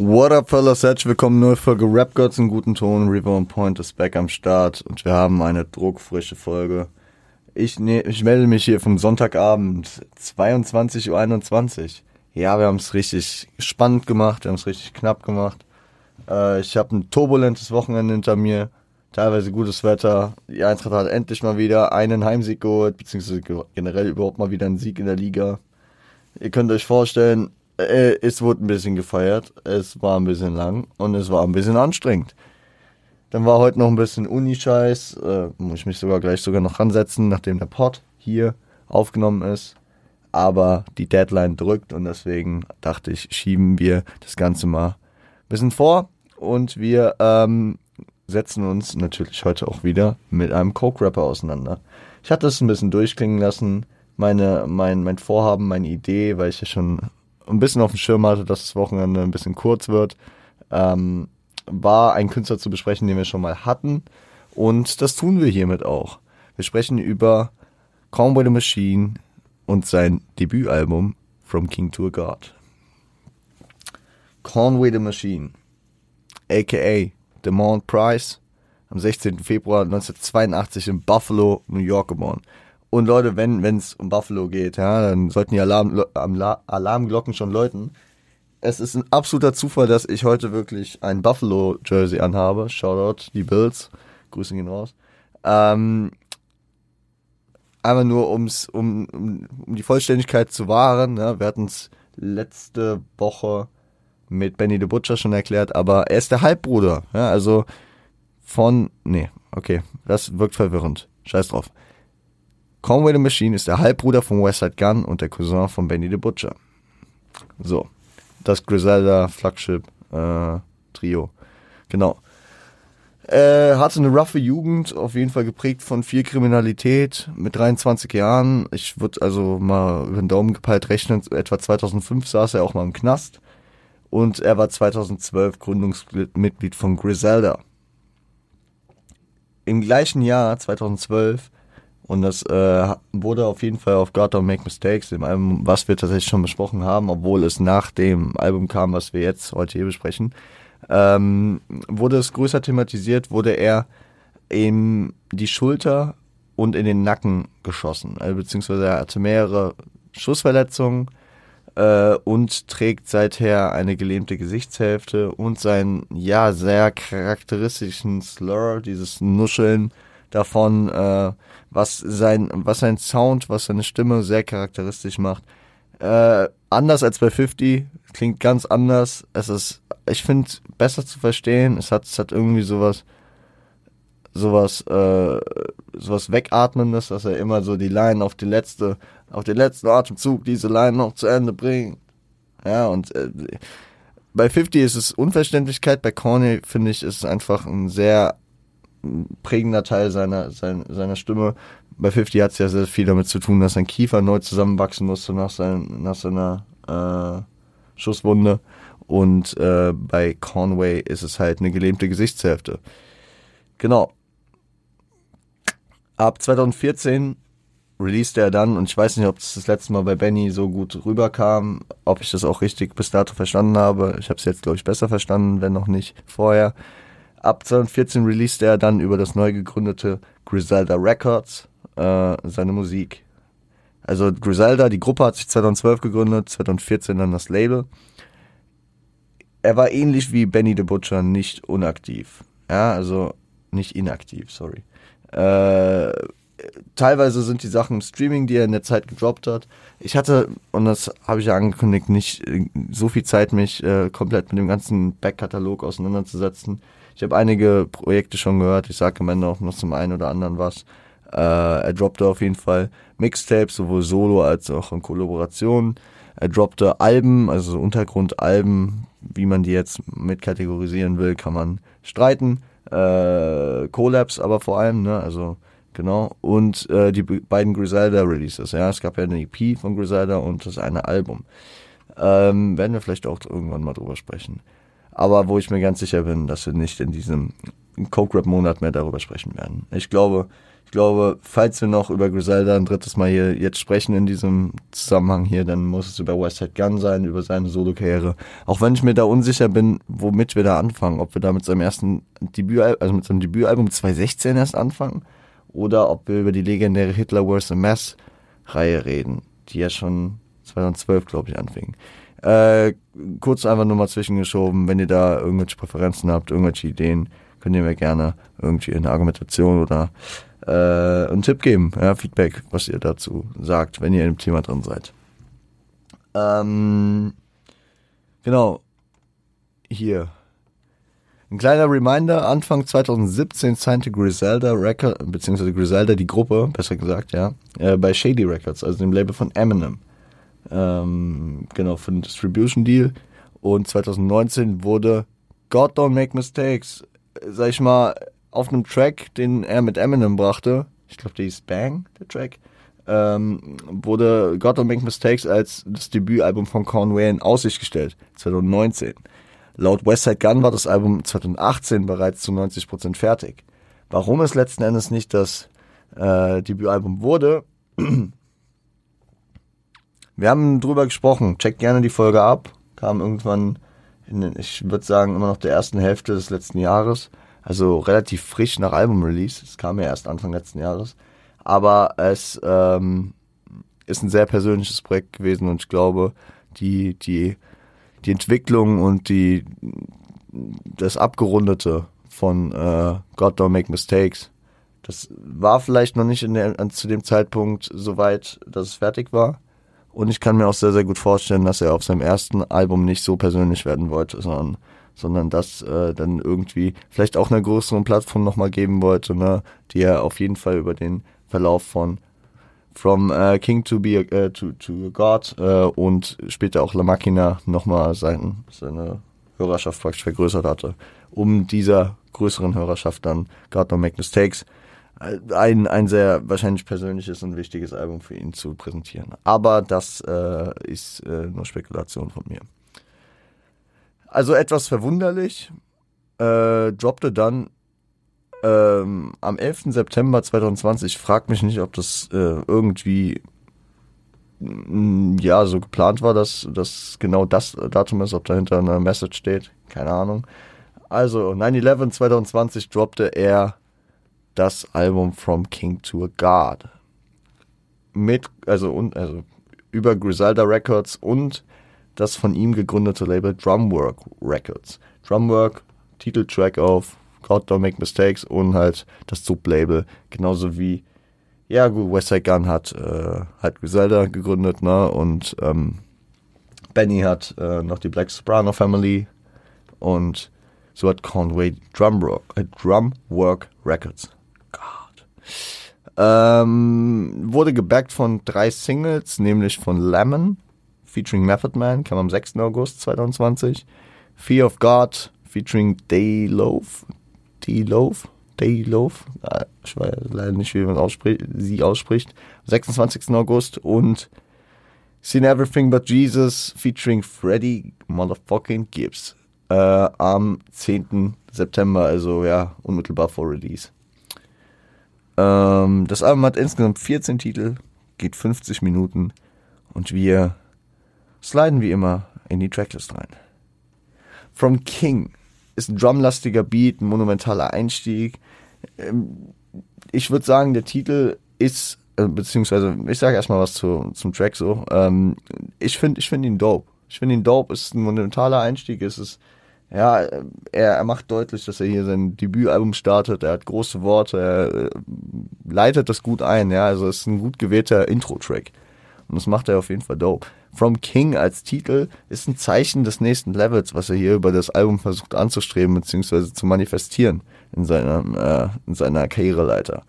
What up, fellas? Herzlich willkommen, neue Folge Rap Gods in guten Ton. River on Point ist back am Start und wir haben eine druckfrische Folge. Ich, ne, ich melde mich hier vom Sonntagabend, 22.21 Uhr. Ja, wir haben es richtig spannend gemacht, wir haben es richtig knapp gemacht. Äh, ich habe ein turbulentes Wochenende hinter mir, teilweise gutes Wetter. Die Eintracht hat endlich mal wieder einen Heimsieg geholt, beziehungsweise generell überhaupt mal wieder einen Sieg in der Liga. Ihr könnt euch vorstellen, äh, es wurde ein bisschen gefeiert, es war ein bisschen lang und es war ein bisschen anstrengend. Dann war heute noch ein bisschen Uni-Scheiß, äh, muss ich mich sogar gleich sogar noch ransetzen, nachdem der Pod hier aufgenommen ist. Aber die Deadline drückt und deswegen dachte ich, schieben wir das Ganze mal ein bisschen vor und wir ähm, setzen uns natürlich heute auch wieder mit einem Coke-Rapper auseinander. Ich hatte es ein bisschen durchklingen lassen, meine, mein, mein Vorhaben, meine Idee, weil ich ja schon ein bisschen auf dem Schirm hatte, dass das Wochenende ein bisschen kurz wird, ähm, war ein Künstler zu besprechen, den wir schon mal hatten. Und das tun wir hiermit auch. Wir sprechen über Conway the Machine und sein Debütalbum From King to a God. Conway the Machine, aka Demond Price, am 16. Februar 1982 in Buffalo, New York geboren. Und Leute, wenn es um Buffalo geht, ja, dann sollten die Alarm, Alarmglocken schon läuten. Es ist ein absoluter Zufall, dass ich heute wirklich ein Buffalo-Jersey anhabe. Shoutout, die Bills. Grüße gehen raus. Ähm, einfach nur ums, um, um, um die Vollständigkeit zu wahren. Ja, wir hatten es letzte Woche mit Benny the Butcher schon erklärt, aber er ist der Halbbruder. Ja, also von. Nee, okay, das wirkt verwirrend. Scheiß drauf. Conway the Machine ist der Halbbruder von Westside Gun und der Cousin von Benny the Butcher. So, das Griselda Flagship äh, Trio. Genau. Äh, hatte eine roughe Jugend, auf jeden Fall geprägt von viel Kriminalität mit 23 Jahren. Ich würde also mal über den Daumen gepeilt rechnen, etwa 2005 saß er auch mal im Knast. Und er war 2012 Gründungsmitglied von Griselda. Im gleichen Jahr, 2012, und das äh, wurde auf jeden Fall auf God Don't Make Mistakes, dem Album, was wir tatsächlich schon besprochen haben, obwohl es nach dem Album kam, was wir jetzt heute hier besprechen, ähm, wurde es größer thematisiert, wurde er in die Schulter und in den Nacken geschossen. Also, beziehungsweise er hatte mehrere Schussverletzungen äh, und trägt seither eine gelähmte Gesichtshälfte und seinen ja sehr charakteristischen Slur, dieses Nuscheln davon, äh, was sein, was sein Sound, was seine Stimme sehr charakteristisch macht. Äh, anders als bei 50, klingt ganz anders. Es ist, ich finde, besser zu verstehen. Es hat, es hat irgendwie sowas, sowas, äh, sowas Wegatmendes, dass er immer so die Line auf die letzte, auf den letzten Atemzug diese Line noch zu Ende bringt. Ja, und äh, bei 50 ist es Unverständlichkeit, bei Corny finde ich, ist es einfach ein sehr prägender Teil seiner, seiner, seiner Stimme. Bei 50 hat es ja sehr viel damit zu tun, dass sein Kiefer neu zusammenwachsen musste nach, sein, nach seiner äh, Schusswunde. Und äh, bei Conway ist es halt eine gelähmte Gesichtshälfte. Genau. Ab 2014 released er dann, und ich weiß nicht, ob das das letzte Mal bei Benny so gut rüberkam, ob ich das auch richtig bis dato verstanden habe. Ich habe es jetzt, glaube ich, besser verstanden, wenn noch nicht vorher. Ab 2014 released er dann über das neu gegründete Griselda Records äh, seine Musik. Also Griselda, die Gruppe hat sich 2012 gegründet, 2014 dann das Label. Er war ähnlich wie Benny the Butcher nicht unaktiv. Ja, also nicht inaktiv, sorry. Äh, teilweise sind die Sachen im Streaming, die er in der Zeit gedroppt hat. Ich hatte, und das habe ich ja angekündigt, nicht so viel Zeit, mich äh, komplett mit dem ganzen Backkatalog auseinanderzusetzen. Ich habe einige Projekte schon gehört. Ich sage am Ende auch noch zum einen oder anderen was. Äh, er droppte auf jeden Fall Mixtapes, sowohl solo als auch in Kollaboration. Er droppte Alben, also Untergrundalben, wie man die jetzt mit kategorisieren will, kann man streiten. Äh, Collabs aber vor allem, ne? Also genau. Und äh, die beiden Griselda Releases. Ja, es gab ja eine EP von Griselda und das eine Album. Ähm, werden wir vielleicht auch irgendwann mal drüber sprechen aber wo ich mir ganz sicher bin, dass wir nicht in diesem Coke Rap Monat mehr darüber sprechen werden. Ich glaube, ich glaube, falls wir noch über Griselda ein drittes Mal hier jetzt sprechen in diesem Zusammenhang hier, dann muss es über Westside Gun sein, über seine Solo-Karriere. Auch wenn ich mir da unsicher bin, womit wir da anfangen. Ob wir da mit seinem ersten Debütalbum, also mit seinem Debütalbum 2016 erst anfangen oder ob wir über die legendäre Hitler Wars a Mess Reihe reden, die ja schon 2012, glaube ich, anfing. Äh, kurz einfach nur mal zwischengeschoben, wenn ihr da irgendwelche Präferenzen habt, irgendwelche Ideen, könnt ihr mir gerne irgendwie in der Argumentation oder äh, einen Tipp geben, ja, Feedback, was ihr dazu sagt, wenn ihr im Thema drin seid. Ähm, genau. Hier. Ein kleiner Reminder, Anfang 2017 signte Griselda Record, beziehungsweise Griselda die Gruppe, besser gesagt, ja, äh, bei Shady Records, also dem Label von Eminem. Ähm, genau, für den Distribution Deal. Und 2019 wurde God Don't Make Mistakes, sag ich mal, auf einem Track, den er mit Eminem brachte, ich glaube, der hieß Bang, der Track, ähm, wurde God Don't Make Mistakes als das Debütalbum von Conway in Aussicht gestellt, 2019. Laut Westside Gun war das Album 2018 bereits zu 90% fertig. Warum es letzten Endes nicht das äh, Debütalbum wurde, wir haben drüber gesprochen. Checkt gerne die Folge ab. Kam irgendwann in, ich würde sagen, immer noch der ersten Hälfte des letzten Jahres. Also relativ frisch nach Album-Release. Es kam ja erst Anfang letzten Jahres. Aber es ähm, ist ein sehr persönliches Projekt gewesen und ich glaube, die, die, die Entwicklung und die, das Abgerundete von äh, God Don't Make Mistakes, das war vielleicht noch nicht in der, zu dem Zeitpunkt so weit, dass es fertig war. Und ich kann mir auch sehr, sehr gut vorstellen, dass er auf seinem ersten Album nicht so persönlich werden wollte, sondern sondern das äh, dann irgendwie vielleicht auch einer größeren Plattform nochmal geben wollte, ne, die er auf jeden Fall über den Verlauf von From uh, King to be uh, to, to God uh, und später auch La Machina nochmal sein, seine Hörerschaft praktisch vergrößert hatte, um dieser größeren Hörerschaft dann God No Make Mistakes ein, ein sehr wahrscheinlich persönliches und wichtiges Album für ihn zu präsentieren. Aber das äh, ist äh, nur Spekulation von mir. Also etwas verwunderlich, äh, droppte dann ähm, am 11. September 2020. Ich frag mich nicht, ob das äh, irgendwie mm, ja so geplant war, dass das genau das Datum ist, ob dahinter eine Message steht. Keine Ahnung. Also 9-11 2020 droppte er das Album From King to a God. Mit, also, und, also über Griselda Records und das von ihm gegründete Label Drumwork Records. Drumwork, Titeltrack auf God Don't Make Mistakes und halt das Sublabel, genauso wie, ja gut, Westside Gun hat, äh, hat Griselda gegründet, ne, und ähm, Benny hat äh, noch die Black Soprano Family und so hat Conway Drumwork, äh, Drumwork Records. Ähm, wurde gebackt von drei Singles, nämlich von Lemon, featuring Method Man, kam am 6. August 2020. Fear of God featuring Day Loaf. Day Loaf? Day Loaf? Ich weiß leider nicht, wie man ausspricht, sie ausspricht. 26. August und Seen Everything But Jesus featuring Freddy Motherfucking Gibbs äh, am 10. September, also ja, unmittelbar vor Release. Ähm, das Album hat insgesamt 14 Titel, geht 50 Minuten und wir sliden wie immer in die Tracklist rein. From King ist ein drumlastiger Beat, ein monumentaler Einstieg. Ähm, ich würde sagen, der Titel ist, äh, beziehungsweise ich sage erstmal was zu, zum Track so. Ähm, ich finde ich find ihn dope. Ich finde ihn dope, ist ein monumentaler Einstieg, es ist ja, er, er macht deutlich, dass er hier sein Debütalbum startet. Er hat große Worte, er äh, leitet das gut ein. Ja, also es ist ein gut gewählter Intro-Track. Und das macht er auf jeden Fall dope. From King als Titel ist ein Zeichen des nächsten Levels, was er hier über das Album versucht anzustreben bzw. zu manifestieren in seiner, äh, in seiner Karriereleiter.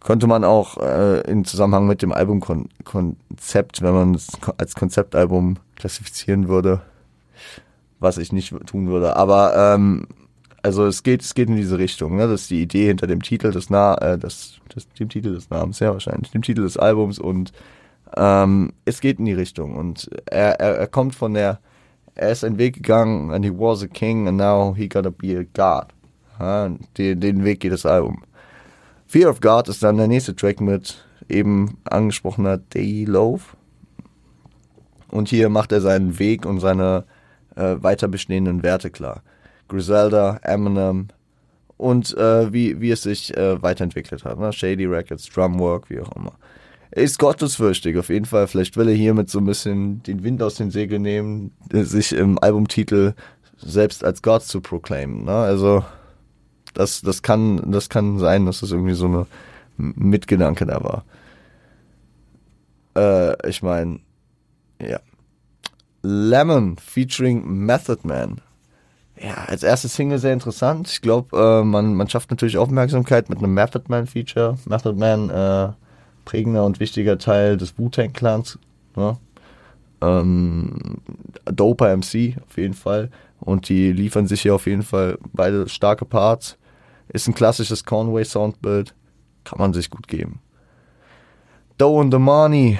Konnte man auch äh, in Zusammenhang mit dem Albumkonzept, wenn man es als Konzeptalbum klassifizieren würde, was ich nicht tun würde. Aber ähm, also es geht, es geht in diese Richtung. Ne? Das ist die Idee hinter dem Titel des Na, äh, des, des, dem Titel des Namens, ja wahrscheinlich, dem Titel des Albums und ähm, es geht in die Richtung. Und er, er, er kommt von der, er ist einen Weg gegangen and he was a king and now he gotta be a god. Ja, den, den Weg geht das Album. Fear of God ist dann der nächste Track mit eben angesprochener Day Loaf. Und hier macht er seinen Weg und seine äh, weiter bestehenden Werte klar. Griselda, Eminem und äh, wie, wie es sich äh, weiterentwickelt hat. Ne? Shady Records, Drumwork, wie auch immer. Er ist gottesfürchtig, auf jeden Fall. Vielleicht will er hiermit so ein bisschen den Wind aus den Segeln nehmen, sich im Albumtitel selbst als Gott zu proclaimen. Ne? Also das, das, kann, das kann sein, dass das irgendwie so eine Mitgedanke da war. Äh, ich meine, ja. Lemon featuring Method Man. Ja, als erste Single sehr interessant. Ich glaube, äh, man, man schafft natürlich Aufmerksamkeit mit einem Method Man Feature. Method Man, äh, prägender und wichtiger Teil des Wu-Tang Clans. Ne? Ähm, Doper MC auf jeden Fall. Und die liefern sich hier auf jeden Fall beide starke Parts. Ist ein klassisches Conway Soundbild. Kann man sich gut geben. Doe and the Money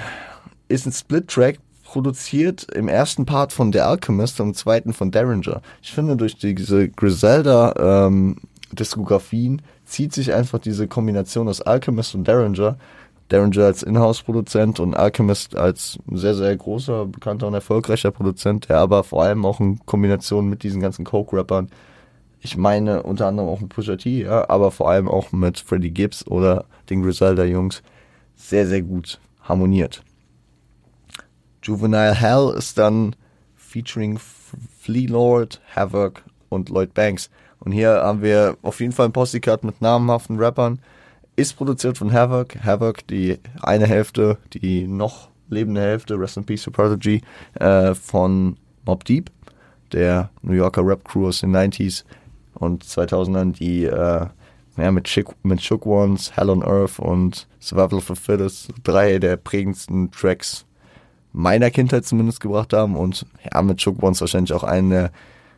ist ein Split-Track, produziert im ersten Part von The Alchemist und im zweiten von Derringer. Ich finde, durch diese Griselda-Diskografien ähm, zieht sich einfach diese Kombination aus Alchemist und Derringer. Derringer als Inhouse-Produzent und Alchemist als sehr, sehr großer, bekannter und erfolgreicher Produzent, der aber vor allem auch in Kombination mit diesen ganzen Coke-Rappern, ich meine unter anderem auch mit Pusha T, ja, aber vor allem auch mit Freddie Gibbs oder den Griselda-Jungs sehr, sehr gut harmoniert. Juvenile Hell ist dann featuring Flea Lord, Havoc und Lloyd Banks. Und hier haben wir auf jeden Fall ein Posse-Cut mit namhaften Rappern. Ist produziert von Havoc. Havoc, die eine Hälfte, die noch lebende Hälfte, Rest in Peace to Prodigy, äh, von Mob Deep, der New Yorker Rap-Crew aus den 90s und 2000ern, die äh, ja, mit, Chick, mit Shook Ones, Hell on Earth und Survival for Fittest, drei der prägendsten Tracks meiner Kindheit zumindest gebracht haben und ja, mit Shook Ones wahrscheinlich auch einen der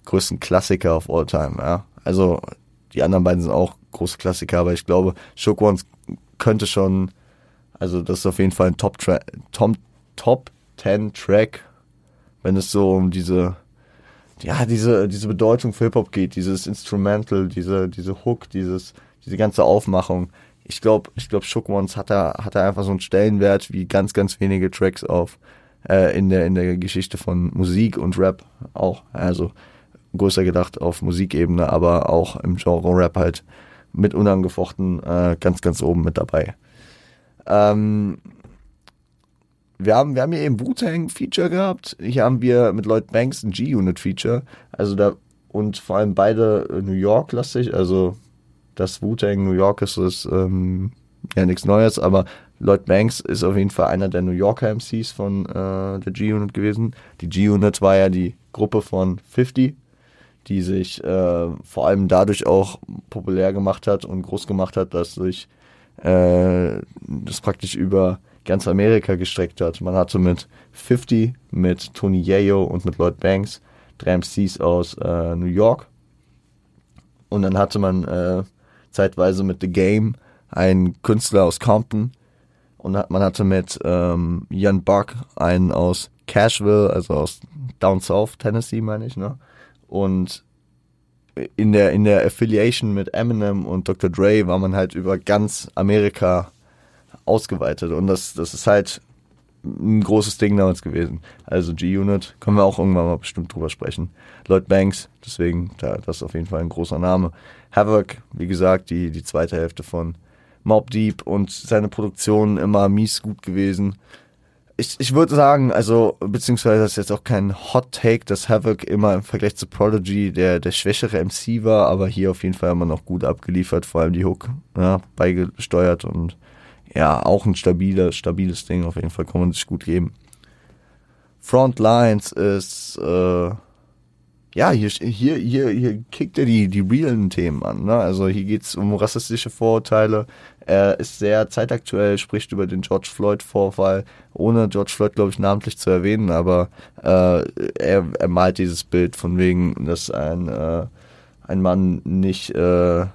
größten Klassiker of all time, ja. Also, die anderen beiden sind auch große Klassiker, aber ich glaube, Shook Ones könnte schon, also das ist auf jeden Fall ein Top, Top, Top 10 Track, wenn es so um diese, ja, diese, diese Bedeutung für Hip-Hop geht, dieses Instrumental, diese, diese Hook, dieses, diese ganze Aufmachung. Ich glaube, ich glaube, Shook Ones hat da, hat da einfach so einen Stellenwert wie ganz, ganz wenige Tracks auf äh, in, der, in der Geschichte von Musik und Rap auch. Also größer gedacht auf Musikebene, aber auch im Genre Rap halt mit unangefochten äh, ganz, ganz oben mit dabei. Ähm, wir haben, wir haben hier eben Wu-Tang-Feature gehabt. Hier haben wir mit Lloyd Banks ein G-Unit-Feature. Also da, und vor allem beide New York-lastig. Also das Wu-Tang New York ist, ist ähm, ja nichts Neues, aber Lloyd Banks ist auf jeden Fall einer der New Yorker MCs von äh, der G-Unit gewesen. Die G-Unit war ja die Gruppe von 50, die sich äh, vor allem dadurch auch populär gemacht hat und groß gemacht hat, dass sich äh, das praktisch über ganz Amerika gestreckt hat. Man hatte mit 50, mit Tony Yayo und mit Lloyd Banks drei MCs aus äh, New York. Und dann hatte man äh, zeitweise mit The Game einen Künstler aus Compton und man hatte mit ähm, Ian Buck einen aus Cashville, also aus Down South, Tennessee, meine ich, ne? Und in der, in der Affiliation mit Eminem und Dr. Dre war man halt über ganz Amerika ausgeweitet. Und das, das ist halt ein großes Ding damals gewesen. Also G-Unit, können wir auch irgendwann mal bestimmt drüber sprechen. Lloyd Banks, deswegen, da, das ist auf jeden Fall ein großer Name. Havoc, wie gesagt, die, die zweite Hälfte von Mob Deep und seine Produktion immer mies gut gewesen. Ich, ich würde sagen, also, beziehungsweise das ist jetzt auch kein Hot Take, dass Havoc immer im Vergleich zu Prodigy der, der schwächere MC war, aber hier auf jeden Fall immer noch gut abgeliefert, vor allem die Hook ja, beigesteuert und ja, auch ein stabiles, stabiles Ding, auf jeden Fall kann man sich gut geben. Frontlines ist, äh, ja, hier, hier, hier, hier kickt er die, die realen Themen an. Ne? Also hier geht's um rassistische Vorurteile. Er ist sehr zeitaktuell, spricht über den George Floyd-Vorfall, ohne George Floyd, glaube ich, namentlich zu erwähnen, aber äh, er, er malt dieses Bild von wegen, dass ein, äh, ein Mann nicht, äh, äh,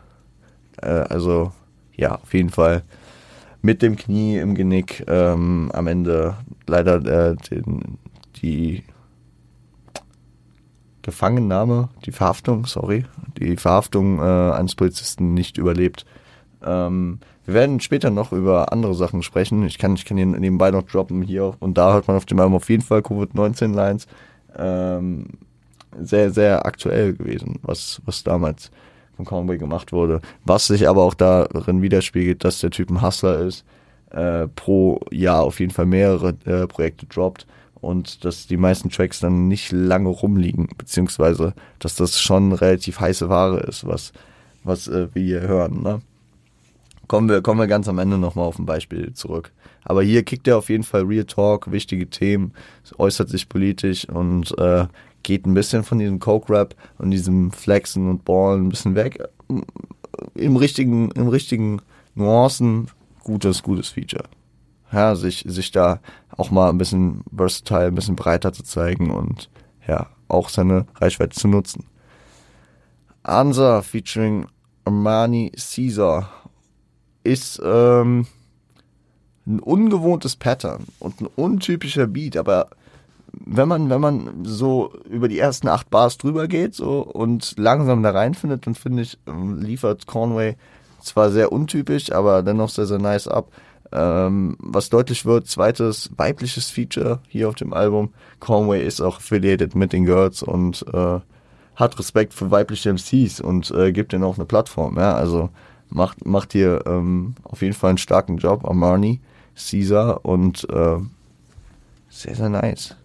also ja, auf jeden Fall mit dem Knie im Genick ähm, am Ende leider äh, den, die Gefangennahme, die Verhaftung, sorry, die Verhaftung äh, eines Polizisten nicht überlebt. Ähm, wir werden später noch über andere Sachen sprechen. Ich kann, ich kann hier nebenbei noch droppen. Hier und da hört man auf dem Album auf jeden Fall Covid-19-Lines. Ähm, sehr, sehr aktuell gewesen, was, was damals von Conway gemacht wurde. Was sich aber auch darin widerspiegelt, dass der Typ ein Hustler ist, äh, pro Jahr auf jeden Fall mehrere äh, Projekte droppt und dass die meisten Tracks dann nicht lange rumliegen, beziehungsweise dass das schon relativ heiße Ware ist, was, was äh, wir hier hören. Ne? Kommen wir, kommen wir ganz am Ende nochmal auf ein Beispiel zurück. Aber hier kickt er auf jeden Fall Real Talk, wichtige Themen, äußert sich politisch und äh, geht ein bisschen von diesem Coke-Rap und diesem Flexen und Ballen ein bisschen weg. Im richtigen, im richtigen Nuancen, gutes, gutes Feature. Ja, sich, sich da auch mal ein bisschen versatile, ein bisschen breiter zu zeigen und ja, auch seine Reichweite zu nutzen. Ansa featuring Armani Caesar ist ähm, ein ungewohntes Pattern und ein untypischer Beat, aber wenn man, wenn man so über die ersten acht Bars drüber geht so und langsam da reinfindet, dann finde ich, liefert Conway zwar sehr untypisch, aber dennoch sehr, sehr nice ab. Ähm, was deutlich wird, zweites weibliches Feature hier auf dem Album. Conway ist auch affiliated mit den Girls und äh, hat Respekt für weibliche MCs und äh, gibt ihnen auch eine Plattform. Ja, also macht macht hier ähm, auf jeden Fall einen starken Job. Armani, Caesar und äh, sehr sehr nice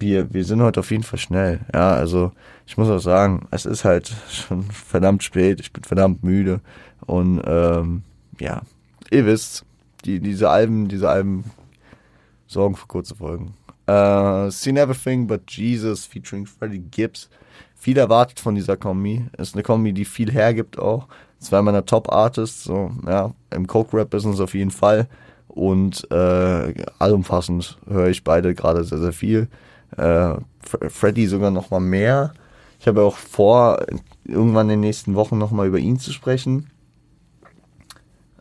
wir, wir sind heute auf jeden Fall schnell. Ja, also ich muss auch sagen, es ist halt schon verdammt spät, ich bin verdammt müde und ähm, ja, ihr wisst, die, diese Alben, diese Alben sorgen für kurze Folgen. Uh, Seen Everything But Jesus featuring Freddie Gibbs. Viel erwartet von dieser Kombi. Ist eine Kombi, die viel hergibt auch. Zwei meiner Top-Artists, so, ja, im Coke-Rap-Business auf jeden Fall. Und äh, allumfassend höre ich beide gerade sehr, sehr viel äh, Freddy sogar noch mal mehr. Ich habe auch vor, irgendwann in den nächsten Wochen noch mal über ihn zu sprechen.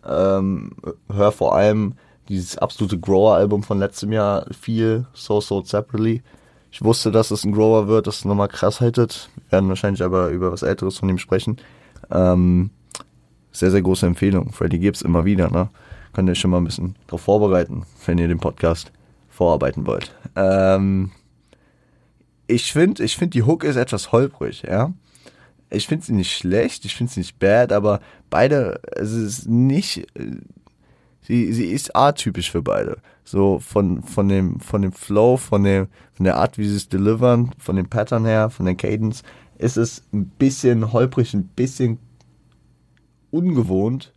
Ähm, hör vor allem dieses absolute Grower-Album von letztem Jahr viel, So Sold Separately. Ich wusste, dass es ein Grower wird, das nochmal krass hättet. Wir werden wahrscheinlich aber über was Älteres von ihm sprechen. Ähm, sehr, sehr große Empfehlung. Freddy Gibbs immer wieder, ne? Könnt ihr euch schon mal ein bisschen darauf vorbereiten, wenn ihr den Podcast vorarbeiten wollt. Ähm, ich finde, ich finde, die Hook ist etwas holprig, ja. Ich finde sie nicht schlecht, ich finde sie nicht bad, aber beide, es ist nicht, sie, sie ist atypisch für beide. So von, von dem, von dem Flow, von dem, von der Art, wie sie es delivern, von dem Pattern her, von den Cadence, ist es ein bisschen holprig, ein bisschen ungewohnt,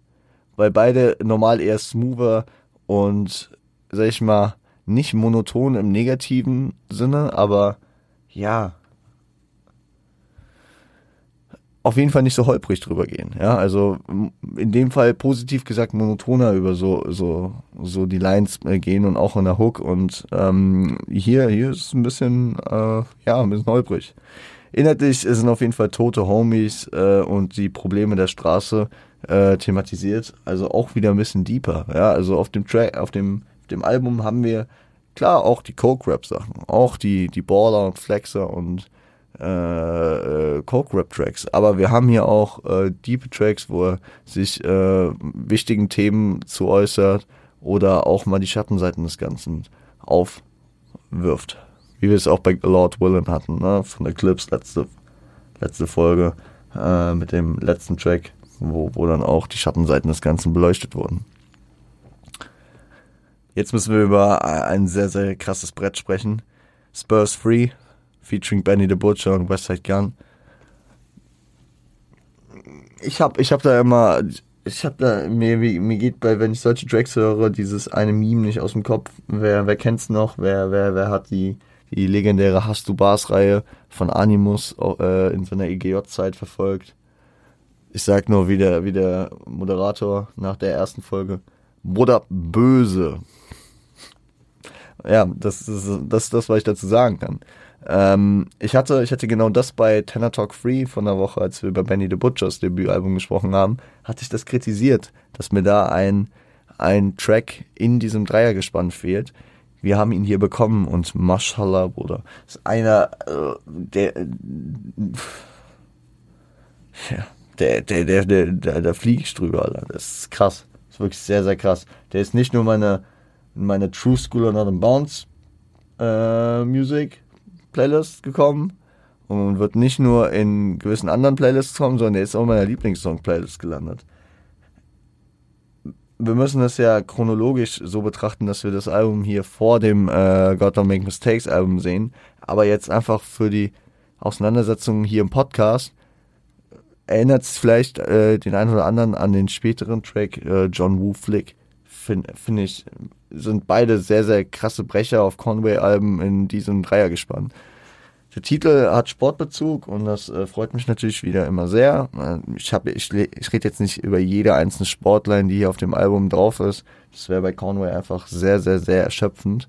weil beide normal eher smoother und, sag ich mal, nicht monoton im negativen Sinne, aber ja, auf jeden Fall nicht so holprig drüber gehen. Ja, also in dem Fall positiv gesagt monotoner über so so so die Lines äh, gehen und auch in der Hook und ähm, hier hier ist es ein bisschen äh, ja ein bisschen holprig. Inhaltlich sind auf jeden Fall tote Homies äh, und die Probleme der Straße äh, thematisiert. Also auch wieder ein bisschen deeper. Ja, also auf dem Track, auf dem dem Album haben wir Klar, auch die Coke-Rap-Sachen, auch die, die Baller und Flexer und äh, äh, Coke-Rap-Tracks. Aber wir haben hier auch äh, Deep Tracks, wo er sich äh, wichtigen Themen zu äußert oder auch mal die Schattenseiten des Ganzen aufwirft. Wie wir es auch bei Lord Willen hatten, ne? von der Clips letzte, letzte Folge äh, mit dem letzten Track, wo, wo dann auch die Schattenseiten des Ganzen beleuchtet wurden. Jetzt müssen wir über ein sehr, sehr krasses Brett sprechen. Spurs Free, featuring Benny the Butcher und Westside Gun. Ich hab, ich hab da immer, ich hab da, mir, mir geht bei, wenn ich solche Tracks höre, dieses eine Meme nicht aus dem Kopf. Wer, wer kennt's noch? Wer, wer, wer hat die, die legendäre Hast du Bars Reihe von Animus äh, in seiner EGJ-Zeit verfolgt? Ich sag nur wie der, wie der Moderator nach der ersten Folge. Bruder böse ja, das ist das, das, was ich dazu sagen kann. Ähm, ich hatte, ich hatte genau das bei Tenor Talk Free von der Woche, als wir über Benny the Butchers Debütalbum gesprochen haben, hatte ich das kritisiert, dass mir da ein, ein Track in diesem Dreiergespann fehlt. Wir haben ihn hier bekommen und Mashallah, Bruder, ist einer, äh, der, ja, der, der, der, der, der, da fliege ich drüber, Alter. Das ist krass. Das ist wirklich sehr, sehr krass. Der ist nicht nur meine, meine True School of Not Bounce äh, Music Playlist gekommen und wird nicht nur in gewissen anderen Playlists kommen, sondern der ist auch in meiner Lieblingssong-Playlist gelandet. Wir müssen das ja chronologisch so betrachten, dass wir das Album hier vor dem äh, God Don't Make Mistakes Album sehen, aber jetzt einfach für die Auseinandersetzung hier im Podcast erinnert es vielleicht äh, den einen oder anderen an den späteren Track äh, John Woo Flick. Finde find ich, sind beide sehr, sehr krasse Brecher auf Conway-Alben in diesem Dreiergespann. Der Titel hat Sportbezug und das äh, freut mich natürlich wieder immer sehr. Äh, ich, ich, ich rede jetzt nicht über jede einzelne Sportline, die hier auf dem Album drauf ist. Das wäre bei Conway einfach sehr, sehr, sehr erschöpfend.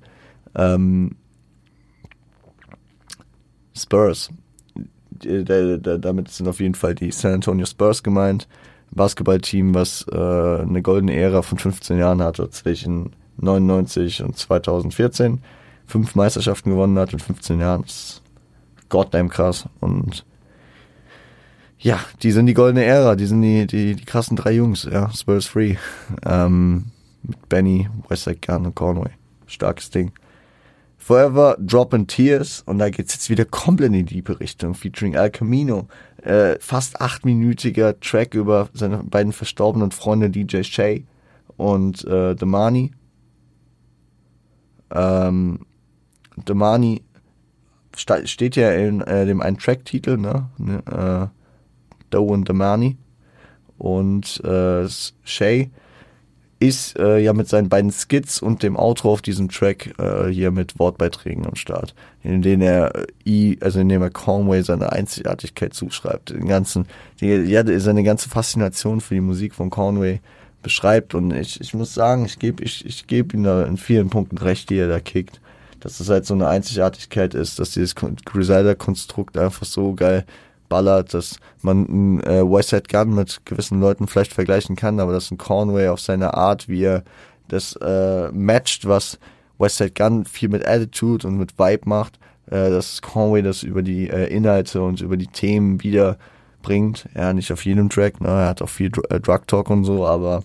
Ähm, Spurs äh, damit sind auf jeden Fall die San Antonio Spurs gemeint. Basketballteam, was äh, eine goldene Ära von 15 Jahren hatte zwischen 99 und 2014. Fünf Meisterschaften gewonnen hat in 15 Jahren. Das ist goddamn krass. Und ja, die sind die goldene Ära. Die sind die, die, die krassen drei Jungs, ja. Spurs Free. Ähm, mit Benny, Westside Gun und Conway. Starkes Ding. Forever Drop in Tears und da geht's jetzt wieder komplett in die tiefe Richtung, featuring Al Camino. Äh, fast achtminütiger Track über seine beiden verstorbenen Freunde DJ Shay und äh, Damani. Ähm, Damani steht ja in äh, dem einen Track-Titel, ne? ne äh, Doe und Damani. Und äh, Shay ist äh, ja mit seinen beiden Skits und dem Outro auf diesem Track äh, hier mit Wortbeiträgen am Start, in denen er äh, also in dem er Conway seine Einzigartigkeit zuschreibt, den ganzen, die, ja, seine ganze Faszination für die Musik von Conway beschreibt. Und ich, ich muss sagen, ich gebe ich, ich geb ihm da in vielen Punkten recht, die er da kickt, dass das halt so eine Einzigartigkeit ist, dass dieses Griselda-Konstrukt einfach so geil ballert, dass man äh, Westside Gun mit gewissen Leuten vielleicht vergleichen kann, aber dass ein Conway auf seine Art, wie er das äh, matcht, was Westside Gun viel mit Attitude und mit Vibe macht, äh, dass Conway das über die äh, Inhalte und über die Themen wieder bringt. Ja, nicht auf jedem Track, ne? er hat auch viel Dr äh, Drug Talk und so, aber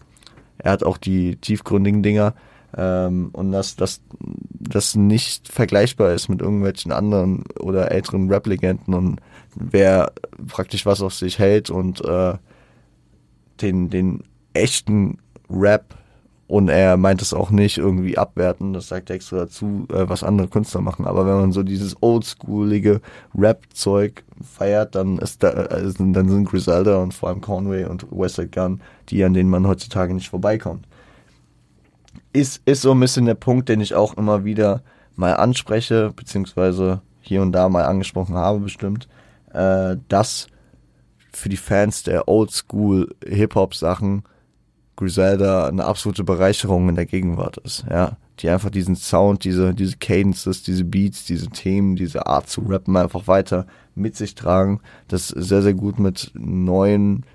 er hat auch die tiefgründigen Dinger. Ähm, und dass das, das nicht vergleichbar ist mit irgendwelchen anderen oder älteren Rap-Legenden und wer praktisch was auf sich hält und äh, den, den echten Rap und er meint es auch nicht irgendwie abwerten, das sagt er extra dazu, äh, was andere Künstler machen. Aber wenn man so dieses oldschoolige Rap-Zeug feiert, dann ist da, äh, dann sind Griselda und vor allem Conway und Westside Gun die, an denen man heutzutage nicht vorbeikommt. Ist, ist so ein bisschen der Punkt, den ich auch immer wieder mal anspreche, beziehungsweise hier und da mal angesprochen habe bestimmt äh, dass für die Fans der Oldschool Hip-Hop-Sachen Griselda eine absolute Bereicherung in der Gegenwart ist, ja. Die einfach diesen Sound, diese, diese Cadences, diese Beats, diese Themen, diese Art zu rappen einfach weiter mit sich tragen, das sehr, sehr gut mit neuen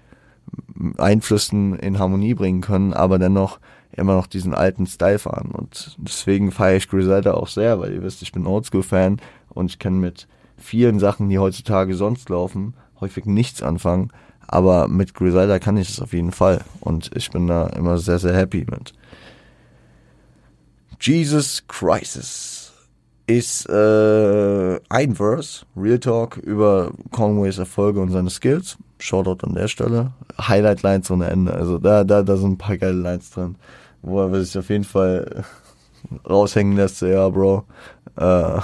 Einflüssen in Harmonie bringen können, aber dennoch immer noch diesen alten Style fahren. Und deswegen feiere ich Griselda auch sehr, weil ihr wisst, ich bin Oldschool-Fan und ich kann mit vielen Sachen, die heutzutage sonst laufen, häufig nichts anfangen. Aber mit Griselda kann ich es auf jeden Fall. Und ich bin da immer sehr, sehr happy mit. Jesus Crisis ist äh, ein Verse, Real Talk, über Conways Erfolge und seine Skills. Shoutout an der Stelle. Highlight Lines ohne Ende. Also da, da, da sind ein paar geile Lines drin, wo er sich auf jeden Fall raushängen lässt. Ja, Bro. Äh,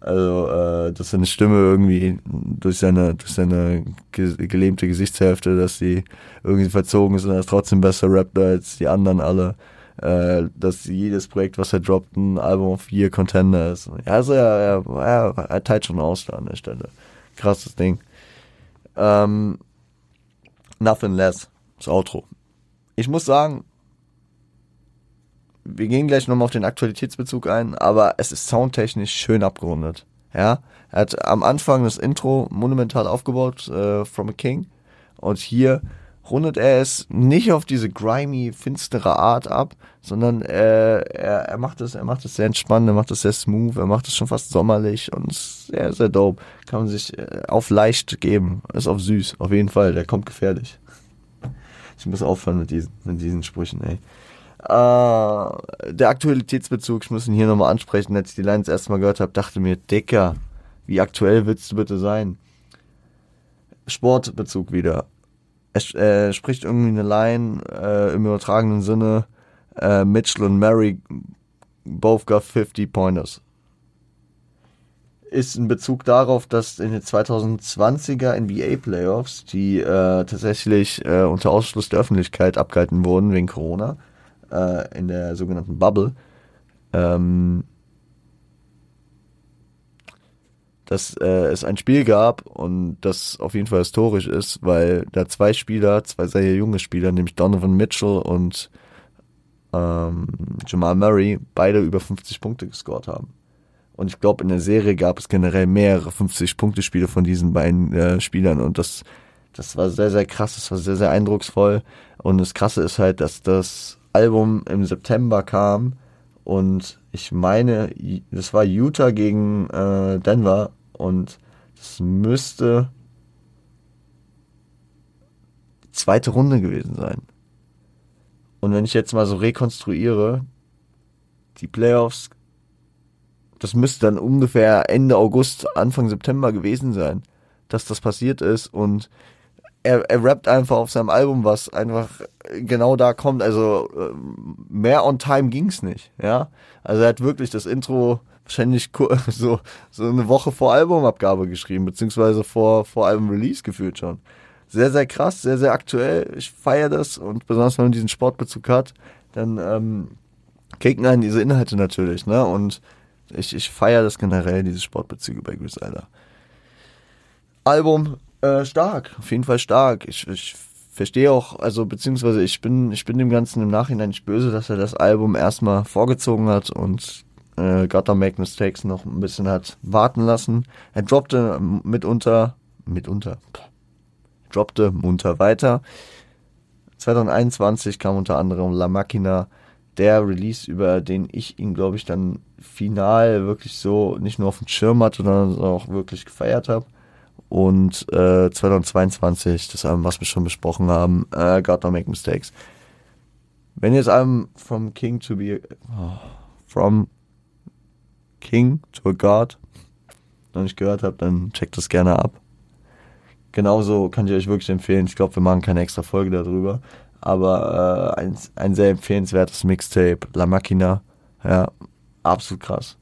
also, äh, dass seine Stimme irgendwie durch seine, durch seine gelähmte Gesichtshälfte, dass sie irgendwie verzogen ist und er ist trotzdem besser rappt als die anderen alle. Äh, dass jedes Projekt, was er droppt, ein Album of Year Contender ist. Also er, er, er, er teilt schon aus da an der Stelle. Krasses Ding. Ähm, Nothing Less, das Outro. Ich muss sagen, wir gehen gleich nochmal auf den Aktualitätsbezug ein, aber es ist soundtechnisch schön abgerundet. Ja, er hat am Anfang das Intro monumental aufgebaut, äh, From a King. Und hier rundet er es nicht auf diese grimy, finstere Art ab, sondern äh, er, er macht es, er macht es sehr entspannt, er macht es sehr smooth, er macht es schon fast sommerlich und sehr, sehr dope. Kann man sich äh, auf leicht geben, ist auf süß, auf jeden Fall, der kommt gefährlich. Ich muss aufhören mit diesen, mit diesen Sprüchen, ey. Äh, der Aktualitätsbezug, ich muss ihn hier nochmal ansprechen, als ich die Lines erstmal gehört habe, dachte mir, Dicker, wie aktuell willst du bitte sein? Sportbezug wieder er äh, spricht irgendwie eine Line äh, im übertragenen Sinne, äh, Mitchell und Mary both got 50 pointers. Ist ein Bezug darauf, dass in den 2020er NBA Playoffs, die äh, tatsächlich äh, unter Ausschluss der Öffentlichkeit abgehalten wurden wegen Corona, äh, in der sogenannten Bubble, ähm, dass äh, es ein Spiel gab und das auf jeden Fall historisch ist, weil da zwei Spieler, zwei sehr junge Spieler, nämlich Donovan Mitchell und ähm, Jamal Murray, beide über 50 Punkte gescored haben. Und ich glaube, in der Serie gab es generell mehrere 50-Punkte-Spiele von diesen beiden äh, Spielern und das, das war sehr, sehr krass, das war sehr, sehr eindrucksvoll. Und das Krasse ist halt, dass das Album im September kam und ich meine, das war Utah gegen äh, Denver und es müsste zweite Runde gewesen sein. Und wenn ich jetzt mal so rekonstruiere, die Playoffs, das müsste dann ungefähr Ende August, Anfang September gewesen sein, dass das passiert ist und er, er rappt einfach auf seinem Album, was einfach genau da kommt. Also äh, mehr on time ging's nicht, ja. Also er hat wirklich das Intro wahrscheinlich so, so eine Woche vor Albumabgabe geschrieben, beziehungsweise vor, vor Album-Release gefühlt schon. Sehr, sehr krass, sehr, sehr aktuell. Ich feiere das und besonders wenn man diesen Sportbezug hat, dann ähm, kicken einen diese Inhalte natürlich, ne? Und ich, ich feiere das generell, diese Sportbezüge bei Griselda. Album äh, stark, auf jeden Fall stark. Ich, ich verstehe auch, also beziehungsweise ich bin, ich bin dem Ganzen im Nachhinein nicht böse, dass er das Album erstmal vorgezogen hat und äh, Gotta Make Mistakes noch ein bisschen hat warten lassen. Er droppte mitunter, mitunter, droppte munter weiter. 2021 kam unter anderem La Machina, der Release, über den ich ihn, glaube ich, dann final wirklich so nicht nur auf dem Schirm hatte, sondern auch wirklich gefeiert habe. Und äh, 2022, das Album, was wir schon besprochen haben, äh, Gotta Make Mistakes. Wenn ihr das Album From King to Be, oh, From King to a God noch nicht gehört habt, dann checkt das gerne ab. Genauso kann ich euch wirklich empfehlen. Ich glaube, wir machen keine extra Folge darüber. Aber äh, ein, ein sehr empfehlenswertes Mixtape, La Machina. Ja, absolut krass.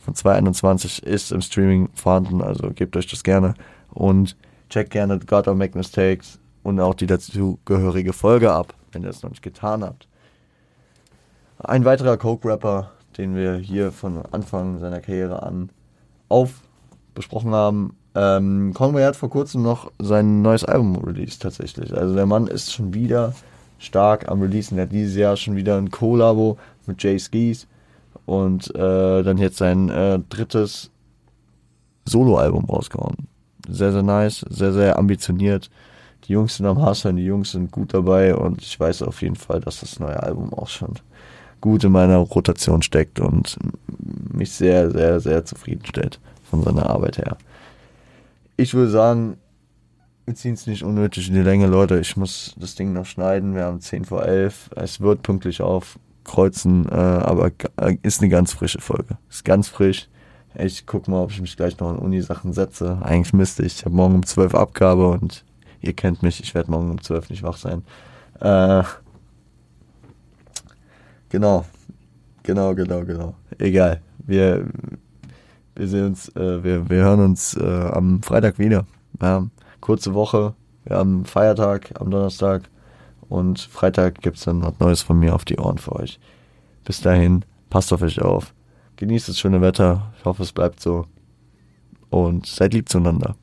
Von 221 ist im Streaming vorhanden, also gebt euch das gerne. Und checkt gerne God or Make Mistakes und auch die dazugehörige Folge ab, wenn ihr es noch nicht getan habt. Ein weiterer Coke-Rapper, den wir hier von Anfang seiner Karriere an auf besprochen haben. Ähm, Conway hat vor kurzem noch sein neues Album released tatsächlich. Also der Mann ist schon wieder stark am Releasen. Er hat dieses Jahr schon wieder ein Collabo mit Jay Skis und äh, dann jetzt sein äh, drittes Soloalbum rausgehauen. Sehr, sehr nice, sehr, sehr ambitioniert. Die Jungs sind am Hustlen, die Jungs sind gut dabei und ich weiß auf jeden Fall, dass das neue Album auch schon gut in meiner Rotation steckt und mich sehr, sehr, sehr zufriedenstellt von seiner Arbeit her. Ich würde sagen, wir ziehen es nicht unnötig in die Länge, Leute. Ich muss das Ding noch schneiden. Wir haben 10 vor 11. Es wird pünktlich aufkreuzen, äh, aber äh, ist eine ganz frische Folge. Ist ganz frisch. Ich guck mal, ob ich mich gleich noch in Uni-Sachen setze. Eigentlich müsste ich. Ich habe morgen um 12 Abgabe und ihr kennt mich. Ich werde morgen um 12 nicht wach sein. Äh, Genau. Genau, genau, genau. Egal. Wir, wir sehen uns, äh, wir, wir hören uns äh, am Freitag wieder. Ja, kurze Woche. Wir haben Feiertag am Donnerstag. Und Freitag gibt's dann was Neues von mir auf die Ohren für euch. Bis dahin, passt auf euch auf. Genießt das schöne Wetter. Ich hoffe, es bleibt so. Und seid lieb zueinander.